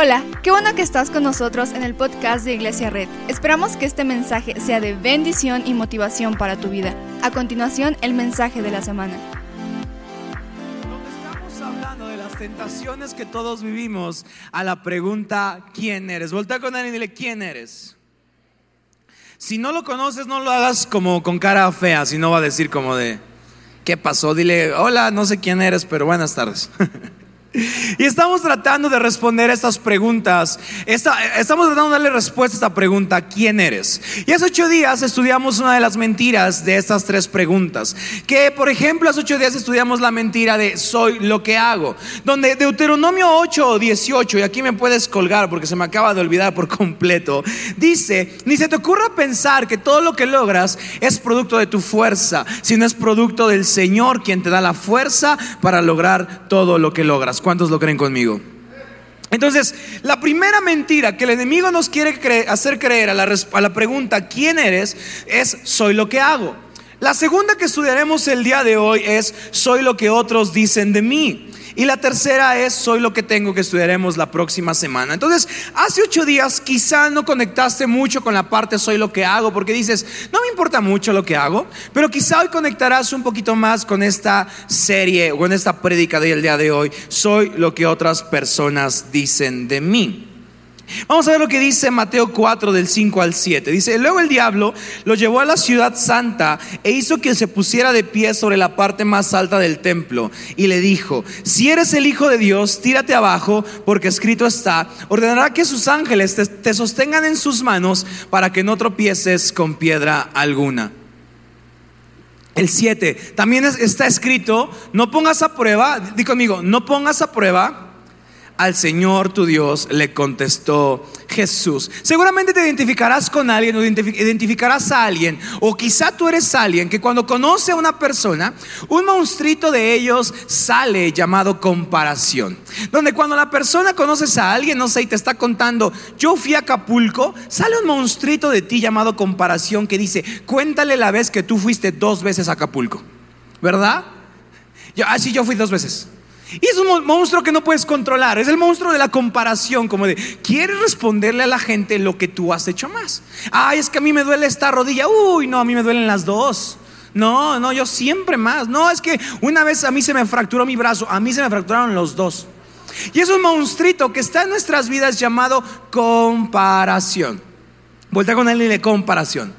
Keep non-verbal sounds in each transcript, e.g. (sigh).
Hola, qué bueno que estás con nosotros en el podcast de Iglesia Red. Esperamos que este mensaje sea de bendición y motivación para tu vida. A continuación, el mensaje de la semana. Estamos hablando de las tentaciones que todos vivimos a la pregunta ¿quién eres? Voltea con alguien y dile ¿quién eres? Si no lo conoces, no lo hagas como con cara fea, si no va a decir como de ¿qué pasó? Dile, hola, no sé quién eres, pero buenas tardes. (laughs) Y estamos tratando de responder estas preguntas. estamos tratando de darle respuesta a esta pregunta, ¿quién eres? Y hace ocho días estudiamos una de las mentiras de estas tres preguntas. Que, por ejemplo, hace ocho días estudiamos la mentira de soy lo que hago. Donde Deuteronomio 8 o 18, y aquí me puedes colgar porque se me acaba de olvidar por completo, dice, ni se te ocurra pensar que todo lo que logras es producto de tu fuerza, sino es producto del Señor quien te da la fuerza para lograr todo lo que logras. ¿Cuántos lo creen conmigo? Entonces, la primera mentira que el enemigo nos quiere hacer creer a la, a la pregunta ¿quién eres? es soy lo que hago. La segunda que estudiaremos el día de hoy es soy lo que otros dicen de mí. Y la tercera es soy lo que tengo que estudiaremos la próxima semana. Entonces, hace ocho días quizá no conectaste mucho con la parte soy lo que hago, porque dices, no me importa mucho lo que hago, pero quizá hoy conectarás un poquito más con esta serie o con esta prédica del día de hoy, soy lo que otras personas dicen de mí. Vamos a ver lo que dice Mateo 4 del 5 al 7. Dice, luego el diablo lo llevó a la ciudad santa e hizo que se pusiera de pie sobre la parte más alta del templo y le dijo, si eres el Hijo de Dios, tírate abajo porque escrito está, ordenará que sus ángeles te, sostengan en sus manos para que no tropieces con piedra alguna. El 7, también está escrito, no pongas a prueba, di conmigo, no pongas a prueba al Señor tu Dios le contestó Jesús. Seguramente te identificarás con alguien o identificarás a alguien, o quizá tú eres alguien que cuando conoce a una persona, un monstruito de ellos sale llamado comparación. Donde cuando la persona conoces a alguien, no sé, y te está contando, yo fui a Acapulco, sale un monstruito de ti llamado comparación que dice, cuéntale la vez que tú fuiste dos veces a Acapulco, ¿verdad? Yo, ah, yo fui dos veces. Y es un monstruo que no puedes controlar. Es el monstruo de la comparación, como de, ¿quieres responderle a la gente lo que tú has hecho más? Ay, es que a mí me duele esta rodilla. Uy, no, a mí me duelen las dos. No, no, yo siempre más. No, es que una vez a mí se me fracturó mi brazo, a mí se me fracturaron los dos. Y es un monstruito que está en nuestras vidas llamado comparación. Vuelta con él y de comparación.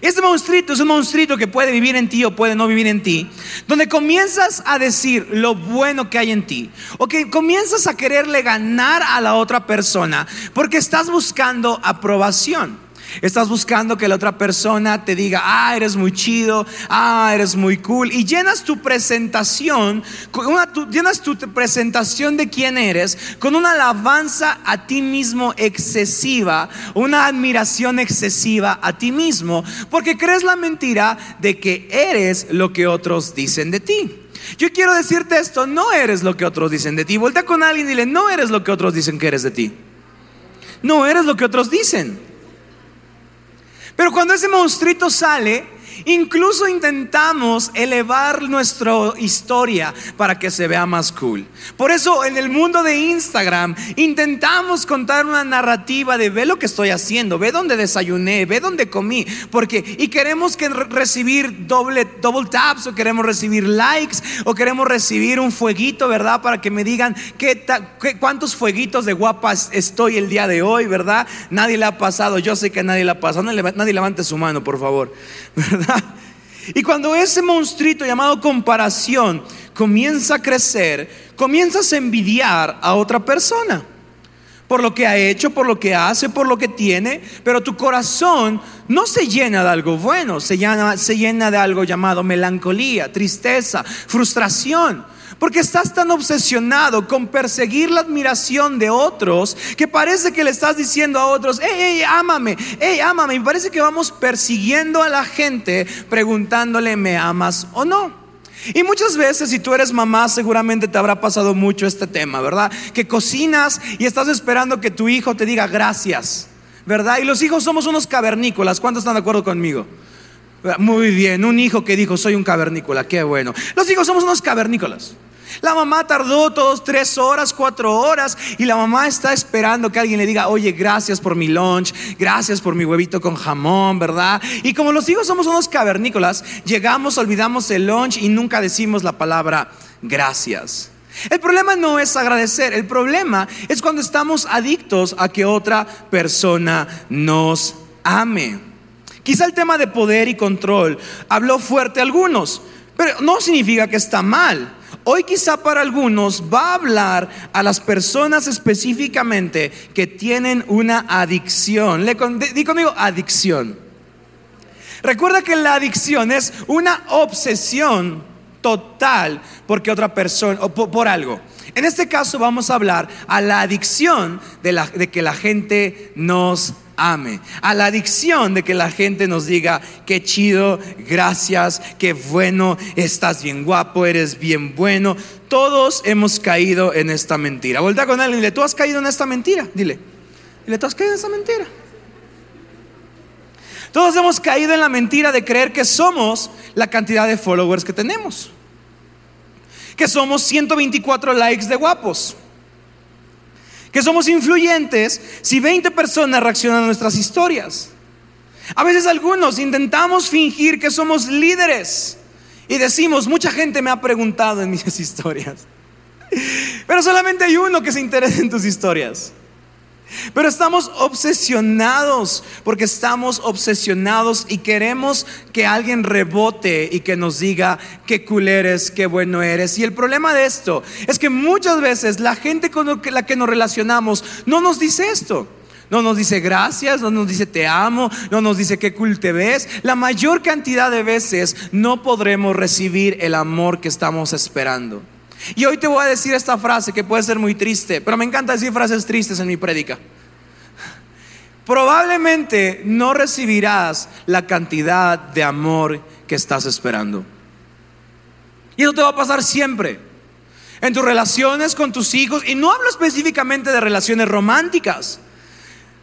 Este monstruito es un monstruito que puede vivir en ti o puede no vivir en ti, donde comienzas a decir lo bueno que hay en ti, o que comienzas a quererle ganar a la otra persona porque estás buscando aprobación. Estás buscando que la otra persona te diga, ah, eres muy chido, ah, eres muy cool. Y llenas tu presentación, llenas tu presentación de quién eres con una alabanza a ti mismo excesiva, una admiración excesiva a ti mismo, porque crees la mentira de que eres lo que otros dicen de ti. Yo quiero decirte esto, no eres lo que otros dicen de ti. Vuelta con alguien y dile, no eres lo que otros dicen que eres de ti. No eres lo que otros dicen. Pero cuando ese monstruito sale, Incluso intentamos elevar nuestra historia para que se vea más cool. Por eso en el mundo de Instagram intentamos contar una narrativa de ve lo que estoy haciendo, ve dónde desayuné, ve dónde comí, porque y queremos que recibir doble double taps o queremos recibir likes o queremos recibir un fueguito, ¿verdad? Para que me digan qué, cuántos fueguitos de guapas estoy el día de hoy, ¿verdad? Nadie le ha pasado, yo sé que nadie le ha pasado, nadie levante su mano, por favor, (laughs) ¿verdad? Y cuando ese monstruito llamado comparación comienza a crecer, comienzas a envidiar a otra persona por lo que ha hecho, por lo que hace, por lo que tiene, pero tu corazón no se llena de algo bueno, se llena, se llena de algo llamado melancolía, tristeza, frustración. Porque estás tan obsesionado con perseguir la admiración de otros que parece que le estás diciendo a otros, hey, hey, ámame, hey, ámame. Y parece que vamos persiguiendo a la gente preguntándole, ¿me amas o no? Y muchas veces, si tú eres mamá, seguramente te habrá pasado mucho este tema, ¿verdad? Que cocinas y estás esperando que tu hijo te diga gracias, ¿verdad? Y los hijos somos unos cavernícolas. ¿Cuántos están de acuerdo conmigo? Muy bien, un hijo que dijo, soy un cavernícola, qué bueno. Los hijos somos unos cavernícolas. La mamá tardó todos tres horas, cuatro horas y la mamá está esperando que alguien le diga, oye, gracias por mi lunch, gracias por mi huevito con jamón, ¿verdad? Y como los hijos somos unos cavernícolas, llegamos, olvidamos el lunch y nunca decimos la palabra gracias. El problema no es agradecer, el problema es cuando estamos adictos a que otra persona nos ame. Quizá el tema de poder y control habló fuerte a algunos, pero no significa que está mal. Hoy quizá para algunos va a hablar a las personas específicamente que tienen una adicción. Le, conmigo adicción. Recuerda que la adicción es una obsesión total porque otra persona o por, algo. En este caso vamos a hablar a la adicción de, de que la gente nos ame, a la adicción de que la gente nos diga, qué chido, gracias, qué bueno, estás bien guapo, eres bien bueno. Todos hemos caído en esta mentira. Voltea con alguien y dile, tú has caído en esta mentira. Dile, dile, tú has caído en esta mentira. Todos hemos caído en la mentira de creer que somos la cantidad de followers que tenemos que somos 124 likes de guapos, que somos influyentes si 20 personas reaccionan a nuestras historias. A veces algunos intentamos fingir que somos líderes y decimos, mucha gente me ha preguntado en mis (laughs) historias, pero solamente hay uno que se interesa en tus historias. Pero estamos obsesionados, porque estamos obsesionados y queremos que alguien rebote y que nos diga qué cool eres, qué bueno eres. Y el problema de esto es que muchas veces la gente con la que nos relacionamos no nos dice esto. No nos dice gracias, no nos dice te amo, no nos dice qué cool te ves. La mayor cantidad de veces no podremos recibir el amor que estamos esperando. Y hoy te voy a decir esta frase que puede ser muy triste, pero me encanta decir frases tristes en mi prédica. Probablemente no recibirás la cantidad de amor que estás esperando. Y eso te va a pasar siempre. En tus relaciones con tus hijos, y no hablo específicamente de relaciones románticas.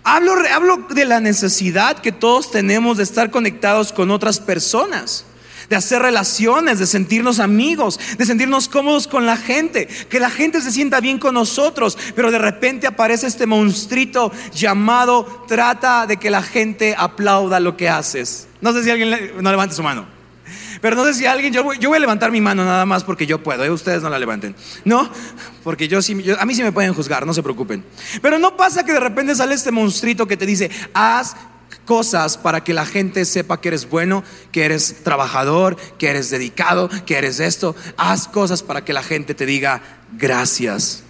Hablo, hablo de la necesidad que todos tenemos de estar conectados con otras personas de hacer relaciones, de sentirnos amigos, de sentirnos cómodos con la gente, que la gente se sienta bien con nosotros, pero de repente aparece este monstruito llamado trata de que la gente aplauda lo que haces. No sé si alguien no levante su mano. Pero no sé si alguien, yo voy, yo voy, a levantar mi mano nada más porque yo puedo, ¿eh? ustedes no la levanten. No, porque yo sí, a mí sí me pueden juzgar, no se preocupen. Pero no pasa que de repente sale este monstruito que te dice, haz cosas para que la gente sepa que eres bueno, que eres trabajador, que eres dedicado, que eres esto. Haz cosas para que la gente te diga gracias.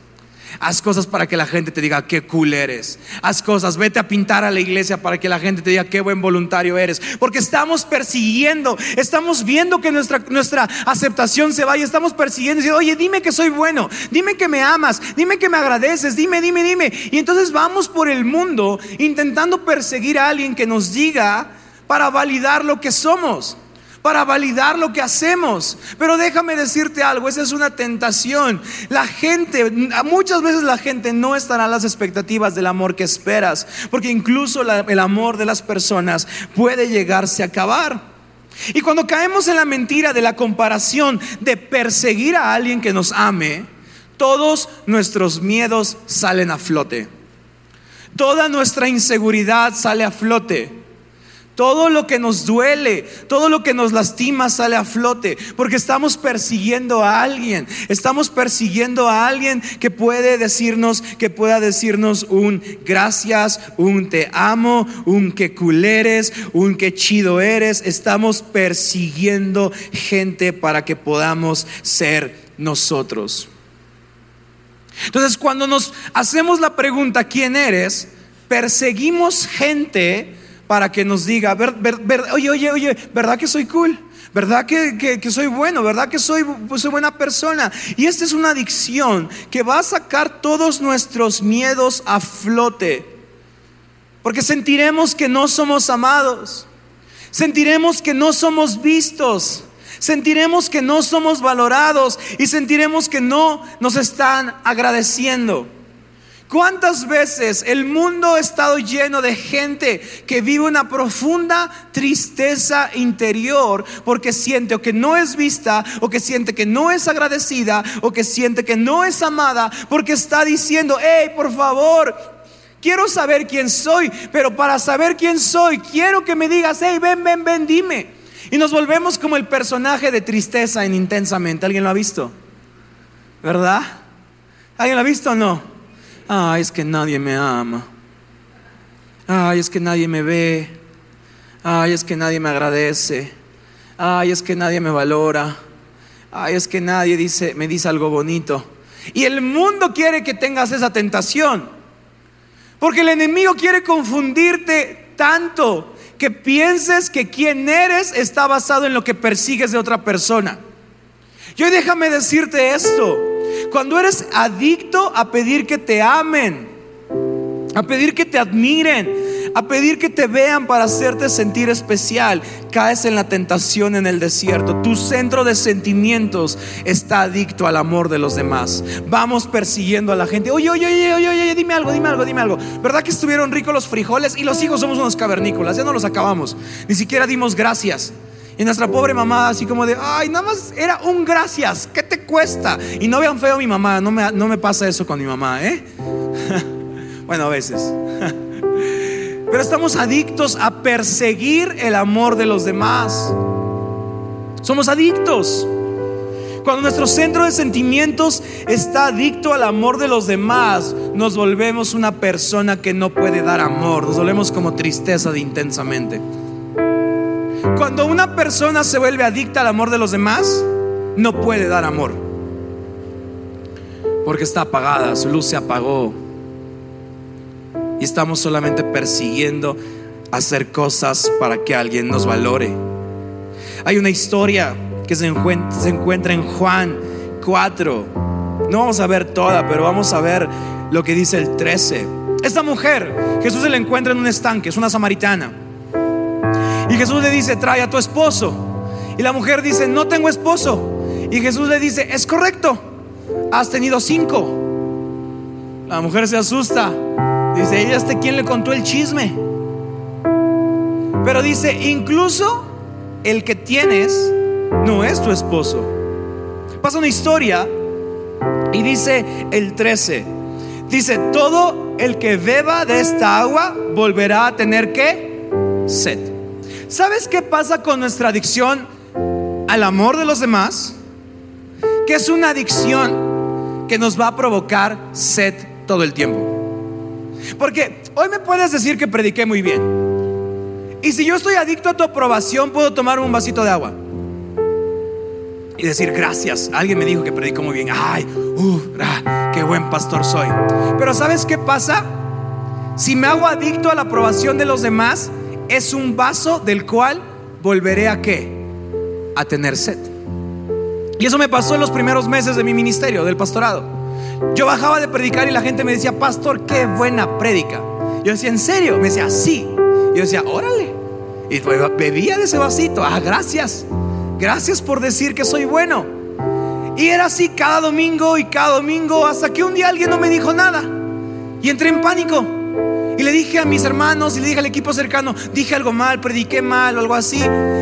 Haz cosas para que la gente te diga qué cool eres. Haz cosas, vete a pintar a la iglesia para que la gente te diga qué buen voluntario eres. Porque estamos persiguiendo, estamos viendo que nuestra, nuestra aceptación se va y estamos persiguiendo. Diciendo, oye, dime que soy bueno, dime que me amas, dime que me agradeces, dime, dime, dime. Y entonces vamos por el mundo intentando perseguir a alguien que nos diga para validar lo que somos para validar lo que hacemos. Pero déjame decirte algo, esa es una tentación. La gente, muchas veces la gente no estará a las expectativas del amor que esperas, porque incluso el amor de las personas puede llegarse a acabar. Y cuando caemos en la mentira de la comparación de perseguir a alguien que nos ame, todos nuestros miedos salen a flote. Toda nuestra inseguridad sale a flote. Todo lo que nos duele, todo lo que nos lastima sale a flote, porque estamos persiguiendo a alguien, estamos persiguiendo a alguien que puede decirnos, que pueda decirnos un gracias, un te amo, un que culeres, un que chido eres. Estamos persiguiendo gente para que podamos ser nosotros. Entonces, cuando nos hacemos la pregunta, ¿quién eres? Perseguimos gente para que nos diga, oye, oye, oye, ¿verdad que soy cool? ¿Verdad que, soy bueno? ¿Verdad que soy, soy buena persona? Y esta es una adicción que va a sacar todos nuestros miedos a flote. Porque sentiremos que no somos amados. Sentiremos que no somos vistos. Sentiremos que no somos valorados. Y sentiremos que no nos están agradeciendo. ¿Cuántas veces el mundo ha estado lleno de gente que vive una profunda tristeza interior porque siente o que no es vista o que siente que no es agradecida o que siente que no es amada porque está diciendo, hey, por favor, quiero saber quién soy, pero para saber quién soy, quiero que me digas, hey, ven, ven, ven, dime. Y nos volvemos como el personaje de tristeza en intensamente. ¿Alguien lo ha visto? ¿Verdad? ¿Alguien lo ha visto o no? Ay, es que nadie me ama. Ay, es que nadie me ve. Ay, es que nadie me agradece. Ay, es que nadie me valora. Ay, es que nadie dice, me dice algo bonito. Y el mundo quiere que tengas esa tentación. Porque el enemigo quiere confundirte tanto que pienses que quien eres está basado en lo que persigues de otra persona. Yo déjame decirte esto. Cuando eres adicto a pedir que te amen, a pedir que te admiren, a pedir que te vean para hacerte sentir especial, caes en la tentación en el desierto. Tu centro de sentimientos está adicto al amor de los demás. Vamos persiguiendo a la gente. Oye, oye, oye, oye, oye, dime algo, dime algo, dime algo. ¿Verdad que estuvieron ricos los frijoles? Y los hijos somos unos cavernícolas, ya no los acabamos. Ni siquiera dimos gracias. Y nuestra pobre mamá así como de, ay, nada más era un gracias, ¿qué te cuesta? Y no vean feo mi mamá, no me, no me pasa eso con mi mamá, ¿eh? (laughs) bueno, a veces. (laughs) Pero estamos adictos a perseguir el amor de los demás. Somos adictos. Cuando nuestro centro de sentimientos está adicto al amor de los demás, nos volvemos una persona que no puede dar amor, nos volvemos como tristeza de intensamente. Cuando una persona se vuelve adicta al amor de los demás, no puede dar amor. Porque está apagada, su luz se apagó. Y estamos solamente persiguiendo hacer cosas para que alguien nos valore. Hay una historia que se encuentra, en Juan 4. No vamos a ver toda, pero vamos a ver lo que dice el 13. Esta mujer, Jesús se la encuentra en un estanque, es una samaritana. Y Jesús le dice, trae a tu esposo. Y la mujer dice, no tengo esposo. Y Jesús le dice, es correcto, has tenido cinco. La mujer se asusta. Dice, ella este quien le contó el chisme. Pero dice, incluso el que tienes no es tu esposo. Pasa una historia y dice el 13. Dice, todo el que beba de esta agua volverá a tener que sed. ¿Sabes qué pasa con nuestra adicción al amor de los demás? Que es una adicción que nos va a provocar sed todo el tiempo. Porque hoy me puedes decir que prediqué muy bien. Y si yo estoy adicto a tu aprobación, puedo tomar un vasito de agua y decir gracias. Alguien me dijo que predico muy bien. Ay, uh, qué buen pastor soy. Pero ¿sabes qué pasa? Si me hago adicto a la aprobación de los demás, es un vaso del cual volveré a qué? A tener sed. Y eso me pasó en los primeros meses de mi ministerio, del pastorado. Yo bajaba de predicar y la gente me decía, pastor, qué buena prédica. Yo decía, ¿en serio? Me decía, sí. Yo decía, órale. Y bebía de ese vasito. Ah, gracias. Gracias por decir que soy bueno. Y era así cada domingo y cada domingo hasta que un día alguien no me dijo nada. Y entré en pánico. Y le dije a mis hermanos y le dije al equipo cercano, dije algo mal, prediqué mal o algo así.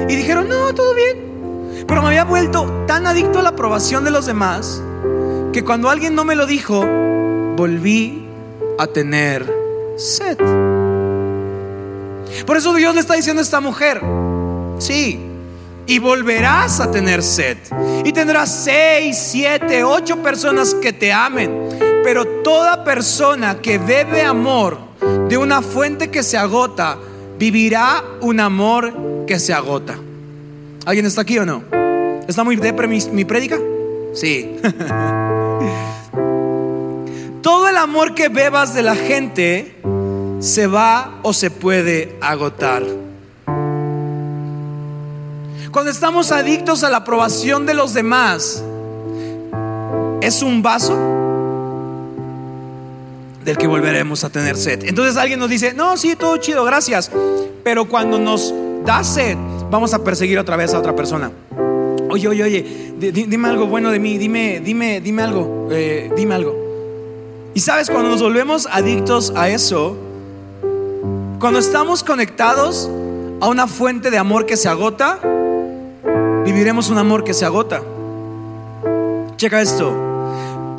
Y dijeron, no, todo bien. Pero me había vuelto tan adicto a la aprobación de los demás que cuando alguien no me lo dijo, volví a tener sed. Por eso Dios le está diciendo a esta mujer, sí, y volverás a tener sed. Y tendrás seis, siete, ocho personas que te amen. Pero toda persona que bebe amor, de una fuente que se agota, vivirá un amor que se agota. ¿Alguien está aquí o no? ¿Está muy depre mi, mi? Sí. (laughs) Todo el amor que bebas de la gente se va o se puede agotar. Cuando estamos adictos a la aprobación de los demás, es un vaso del que volveremos a tener sed. Entonces alguien nos dice, no, sí, todo chido, gracias. Pero cuando nos da sed, vamos a perseguir otra vez a otra persona. Oye, oye, oye, dime algo bueno de mí, dime, dime, dime algo, eh, dime algo. Y sabes, cuando nos volvemos adictos a eso, cuando estamos conectados a una fuente de amor que se agota, viviremos un amor que se agota. Checa esto.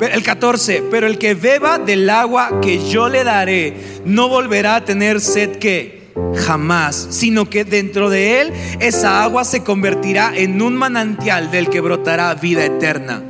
El 14, pero el que beba del agua que yo le daré no volverá a tener sed que jamás, sino que dentro de él esa agua se convertirá en un manantial del que brotará vida eterna.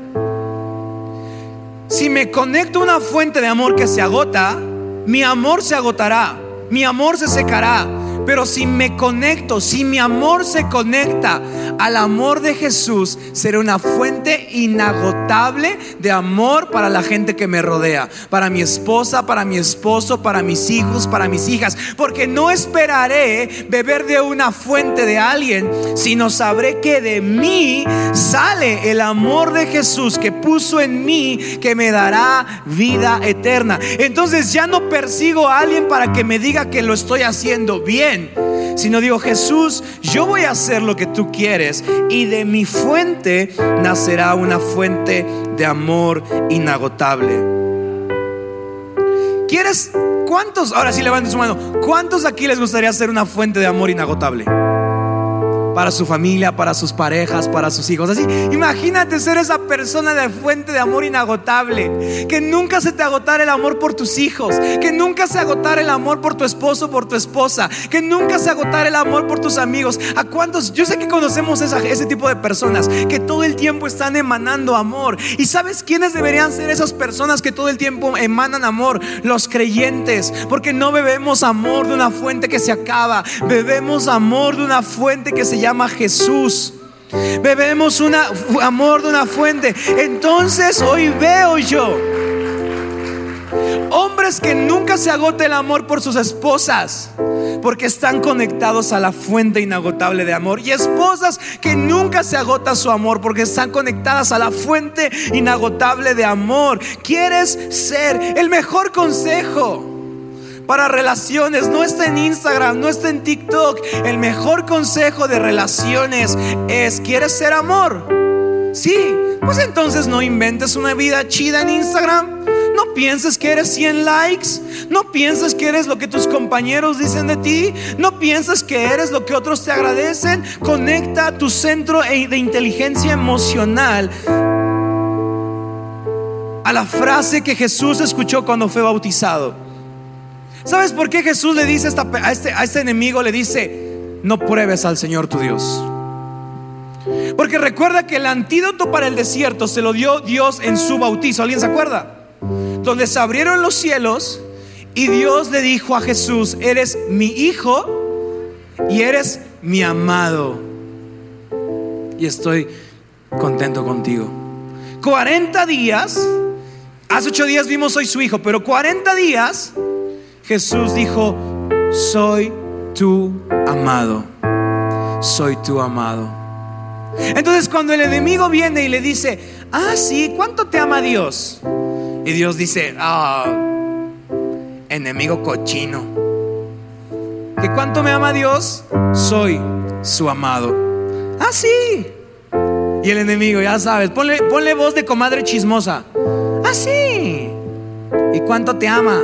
Si me conecto a una fuente de amor que se agota, mi amor se agotará, mi amor se secará, pero si me conecto, si mi amor se conecta al amor de Jesús, será una fuente inagotable de amor para la gente que me rodea, para mi esposa, para mi esposo, para mis hijos, para mis hijas, porque no esperaré beber de una fuente de alguien, sino sabré que de mí sale el amor de Jesús que puso en mí, que me dará vida eterna. Entonces ya no persigo a alguien para que me diga que lo estoy haciendo bien sino digo, Jesús, yo voy a hacer lo que tú quieres y de mi fuente nacerá una fuente de amor inagotable. ¿Quieres? ¿Cuántos? Ahora sí levanten su mano. ¿Cuántos aquí les gustaría ser una fuente de amor inagotable? Para su familia, para sus parejas, para sus hijos. Así, imagínate ser esa persona de fuente de amor inagotable, que nunca se te agotara el amor por tus hijos, que nunca se agotara el amor por tu esposo, por tu esposa, que nunca se agotara el amor por tus amigos. ¿A cuántos? Yo sé que conocemos ese tipo de personas que todo el tiempo están emanando amor. ¿Y sabes quiénes deberían ser esas personas que todo el tiempo emanan amor? Los creyentes, porque no bebemos amor de una fuente que se acaba, bebemos amor de una fuente que se llama Jesús. Bebemos un amor de una fuente. Entonces hoy veo yo hombres que nunca se agota el amor por sus esposas. Porque están conectados a la fuente inagotable de amor. Y esposas que nunca se agota su amor porque están conectadas a la fuente inagotable de amor. ¿Quieres ser el mejor consejo? Para relaciones no está en Instagram, no está en TikTok. El mejor consejo de relaciones es, ¿quieres ser amor? Sí, pues entonces no inventes una vida chida en Instagram. No pienses que eres 100 likes. No pienses que eres lo que tus compañeros dicen de ti. No pienses que eres lo que otros te agradecen. Conecta tu centro e- de inteligencia emocional a la frase que Jesús escuchó cuando fue bautizado. ¿Sabes por qué Jesús le dice a, este, a este enemigo, le dice, no pruebes al Señor tu Dios? Porque recuerda que el antídoto para el desierto se lo dio Dios en su bautizo. ¿Alguien se acuerda? Donde se abrieron los cielos y Dios le dijo a Jesús, eres mi hijo y eres mi amado. Y estoy contento contigo. 40 días, hace 8 días vimos soy su hijo, pero 40 días Jesús dijo, soy tu amado, soy tu amado. Entonces cuando el enemigo viene y le dice, ah, sí, ¿cuánto te ama Dios? Y Dios dice, ah, enemigo cochino. ¿Que cuánto me ama Dios? Soy su amado. Ah, sí. Y el enemigo, ya sabes, ponle, ponle voz de comadre chismosa. Ah, sí. ¿Y cuánto te ama?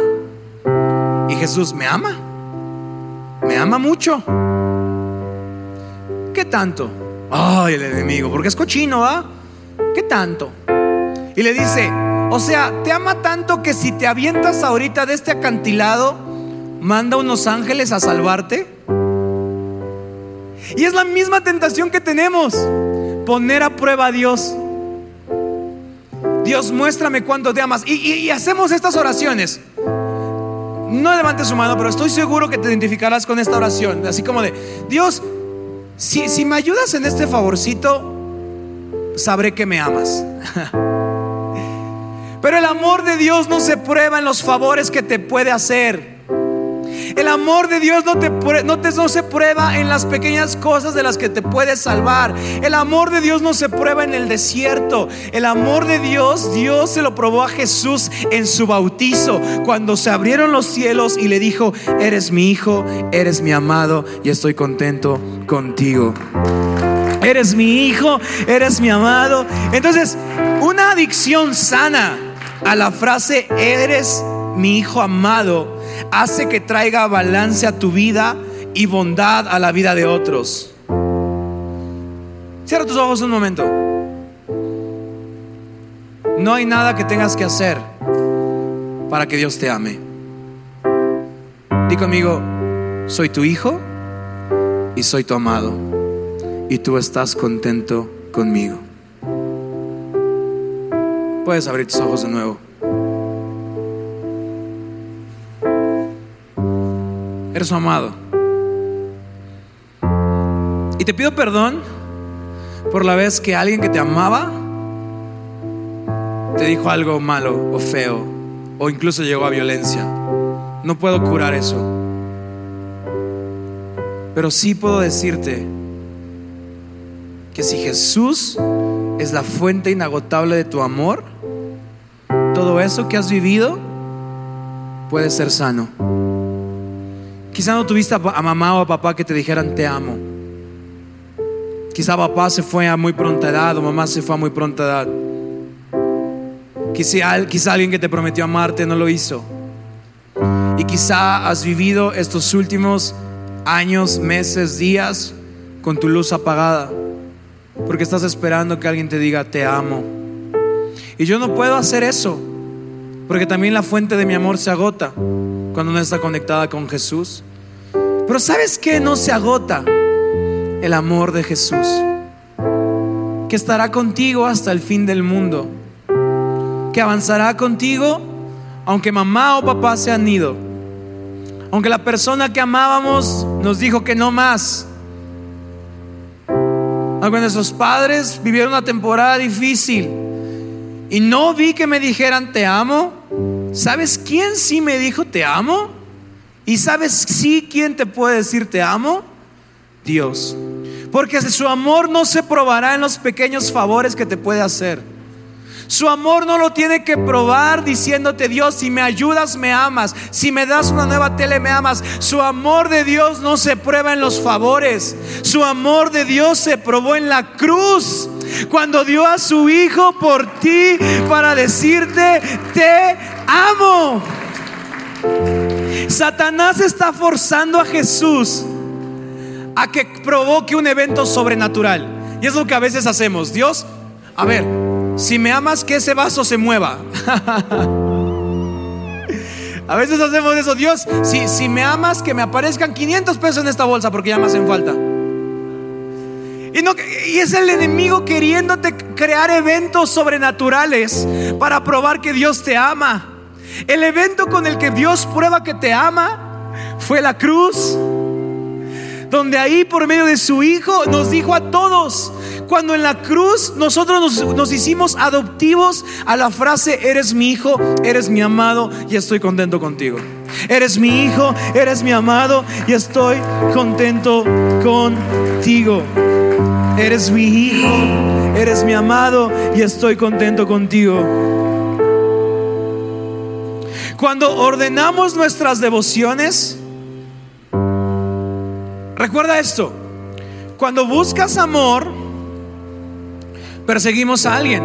Jesús me ama. Me ama mucho. ¿Qué tanto? Ay, el enemigo, porque es cochino, ¿ah? ¿Qué tanto? Y le dice, o sea, te ama tanto que si te avientas ahorita de este acantilado, manda unos ángeles a salvarte. Y es la misma tentación que tenemos, poner a prueba a Dios. Dios, muéstrame cuánto te amas. Y hacemos estas oraciones. No levantes su mano, pero estoy seguro que te identificarás con esta oración. Así como de, Dios, si, si me ayudas en este favorcito, sabré que me amas. (laughs) Pero el amor de Dios no se prueba en los favores que te puede hacer. El amor de Dios no, te, no, te, no se prueba en las pequeñas cosas de las que te puedes salvar. El amor de Dios no se prueba en el desierto. El amor de Dios, Dios se lo probó a Jesús en su bautizo, cuando se abrieron los cielos y le dijo, eres mi hijo, eres mi amado y estoy contento contigo. Eres mi hijo, eres mi amado. Entonces, una adicción sana a la frase eres mi hijo amado hace que traiga balance a tu vida y bondad a la vida de otros. Cierra tus ojos un momento. No hay nada que tengas que hacer para que Dios te ame. Di conmigo, soy tu hijo y soy tu amado. Y tú estás contento conmigo. Puedes abrir tus ojos de nuevo. Eres amado. Y te pido perdón por la vez que alguien que te amaba te dijo algo malo o feo o incluso llegó a violencia. No puedo curar eso. Pero sí puedo decirte que si Jesús es la fuente inagotable de tu amor, todo eso que has vivido puede ser sano. Quizá no tuviste a mamá o a papá que te dijeran te amo. Quizá papá se fue a muy pronta edad o mamá se fue a muy pronta edad. Quizá, quizá alguien que te prometió amarte no lo hizo. Y quizá has vivido estos últimos años, meses, días con tu luz apagada. Porque estás esperando que alguien te diga te amo. Y yo no puedo hacer eso. Porque también la fuente de mi amor se agota cuando no está conectada con Jesús. Pero ¿sabes qué? No se agota el amor de Jesús, que estará contigo hasta el fin del mundo, que avanzará contigo aunque mamá o papá se han ido, aunque la persona que amábamos nos dijo que no más, aunque nuestros padres vivieron una temporada difícil y no vi que me dijeran te amo, ¿sabes quién sí me dijo te amo? ¿Y sabes sí quién te puede decir te amo? Dios. Porque su amor no se probará en los pequeños favores que te puede hacer. Su amor no lo tiene que probar diciéndote Dios, si me ayudas me amas, si me das una nueva tele me amas. Su amor de Dios no se prueba en los favores. Su amor de Dios se probó en la cruz. Cuando dio a su hijo por ti para decirte, te amo. Satanás está forzando a Jesús a que provoque un evento sobrenatural. Y es lo que a veces hacemos. Dios, a ver, si me amas, que ese vaso se mueva. (laughs) a veces hacemos eso. Dios, si, si me amas, que me aparezcan 500 pesos en esta bolsa porque ya me hacen falta. Y, no, y es el enemigo queriéndote crear eventos sobrenaturales para probar que Dios te ama. El evento con el que Dios prueba que te ama fue la cruz donde ahí por medio de su Hijo nos dijo a todos, cuando en la cruz nosotros nos, hicimos adoptivos a la frase, eres mi hijo, eres mi amado y estoy contento contigo. Eres mi hijo, eres mi amado y estoy contento contigo. Eres mi hijo, eres mi amado y estoy contento contigo. Cuando ordenamos nuestras devociones, Recuerda esto, cuando buscas amor, perseguimos a alguien,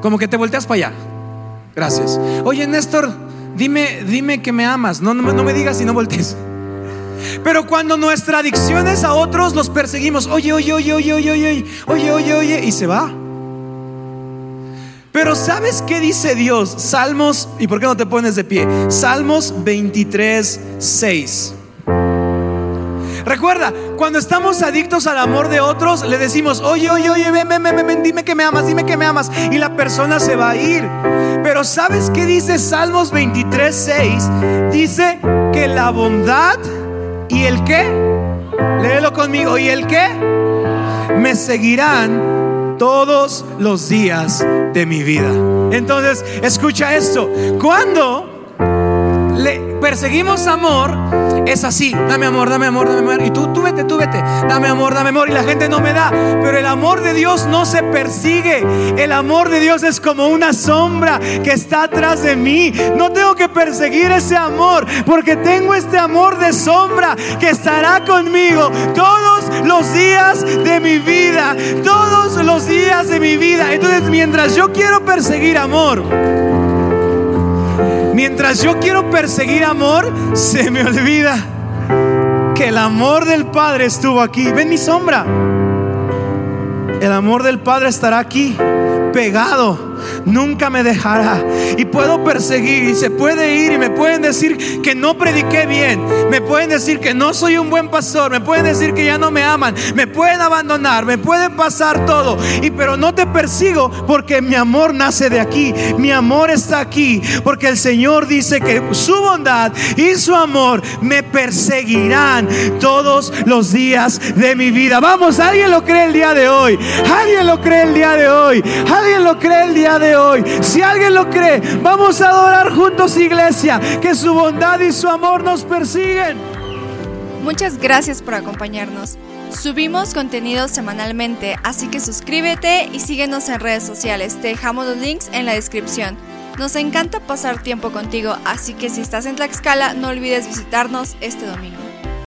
como que te volteas para allá. Gracias. Oye, Néstor, dime, dime que me amas. No, no, no me digas si no voltees. Pero cuando nuestra adicción es a otros, los perseguimos. Oye, oye, oye, oye, oye, oye, oye, oye, oye, y se va. Pero ¿sabes qué dice Dios? Salmos, ¿y por qué no te pones de pie? Salmos 23, 6. Recuerda, cuando estamos adictos al amor de otros, le decimos, oye, oye, oye, ven, ven, ven, ven, dime que me amas, dime que me amas. Y la persona se va a ir. Pero ¿sabes qué dice Salmos 23, 6? Dice que la bondad y el qué, léelo conmigo, y el qué, me seguirán todos los días de mi vida. Entonces, escucha esto. Cuando le perseguimos amor, es así, dame amor, dame amor, dame amor. Y tú, tú vete, tú vete, dame amor, dame amor. Y la gente no me da. Pero el amor de Dios no se persigue. El amor de Dios es como una sombra que está atrás de mí. No tengo que perseguir ese amor, porque tengo este amor de sombra que estará conmigo todos los días de mi vida. Todos los días de mi vida. Entonces, mientras yo quiero perseguir amor, Mientras yo quiero perseguir amor, se me olvida que el amor del Padre estuvo aquí. Ven mi sombra. El amor del Padre estará aquí, pegado nunca me dejará. Y puedo perseguir y se puede ir y me pueden decir que no prediqué bien. Me pueden decir que no soy un buen pastor. Me pueden decir que ya no me aman. Me pueden abandonar. Me puede pasar todo. Y pero no te persigo porque mi amor nace de aquí. Mi amor está aquí. Porque el Señor dice que su bondad y su amor me perseguirán todos los días de mi vida. Vamos, alguien lo cree el día de hoy. Alguien lo cree el día de hoy. Alguien lo cree el de hoy. Si alguien lo cree, vamos a adorar juntos iglesia, que su bondad y su amor nos persiguen. Muchas gracias por acompañarnos. Subimos contenido semanalmente, así que suscríbete y síguenos en redes sociales. Te dejamos los links en la descripción. Nos encanta pasar tiempo contigo, así que si estás en Tlaxcala, no olvides visitarnos este domingo.